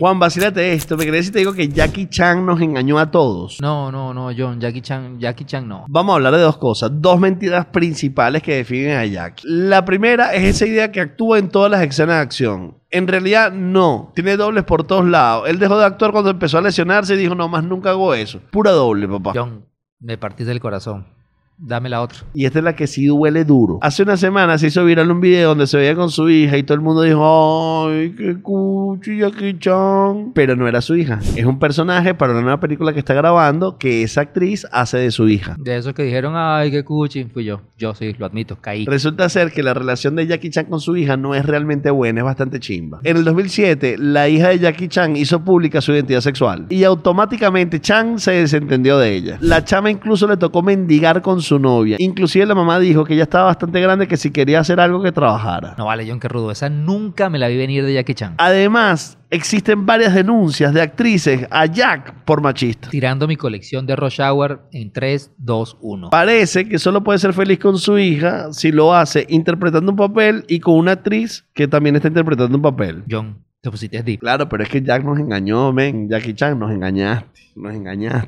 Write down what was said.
Juan, vacílate esto. Me crees si te digo que Jackie Chan nos engañó a todos. No, no, no, John, Jackie Chan, Jackie Chan no. Vamos a hablar de dos cosas, dos mentiras principales que definen a Jackie. La primera es esa idea que actúa en todas las escenas de acción. En realidad, no. Tiene dobles por todos lados. Él dejó de actuar cuando empezó a lesionarse y dijo, no más nunca hago eso. Pura doble, papá. John, me partiste del corazón. Dame la otra. Y esta es la que sí duele duro. Hace una semana se hizo viral un video donde se veía con su hija y todo el mundo dijo, ay, qué cuchi, Jackie Chan. Pero no era su hija. Es un personaje para una nueva película que está grabando que esa actriz hace de su hija. De esos que dijeron, ay, qué cuchi, fui yo. Yo sí, lo admito, caí. Resulta ser que la relación de Jackie Chan con su hija no es realmente buena, es bastante chimba. En el 2007, la hija de Jackie Chan hizo pública su identidad sexual y automáticamente Chan se desentendió de ella. La chama incluso le tocó mendigar con su novia. Inclusive la mamá dijo que ya estaba bastante grande que si quería hacer algo que trabajara. No vale, John, qué rudo. Esa nunca me la vi venir de Jackie Chan. Además, existen varias denuncias de actrices a Jack por machista. Tirando mi colección de Rush Hour en 3, 2, 1. Parece que solo puede ser feliz con su hija si lo hace interpretando un papel y con una actriz que también está interpretando un papel. John, te pusiste deep. Claro, pero es que Jack nos engañó, men. Jackie Chan nos engañaste, nos engañaste.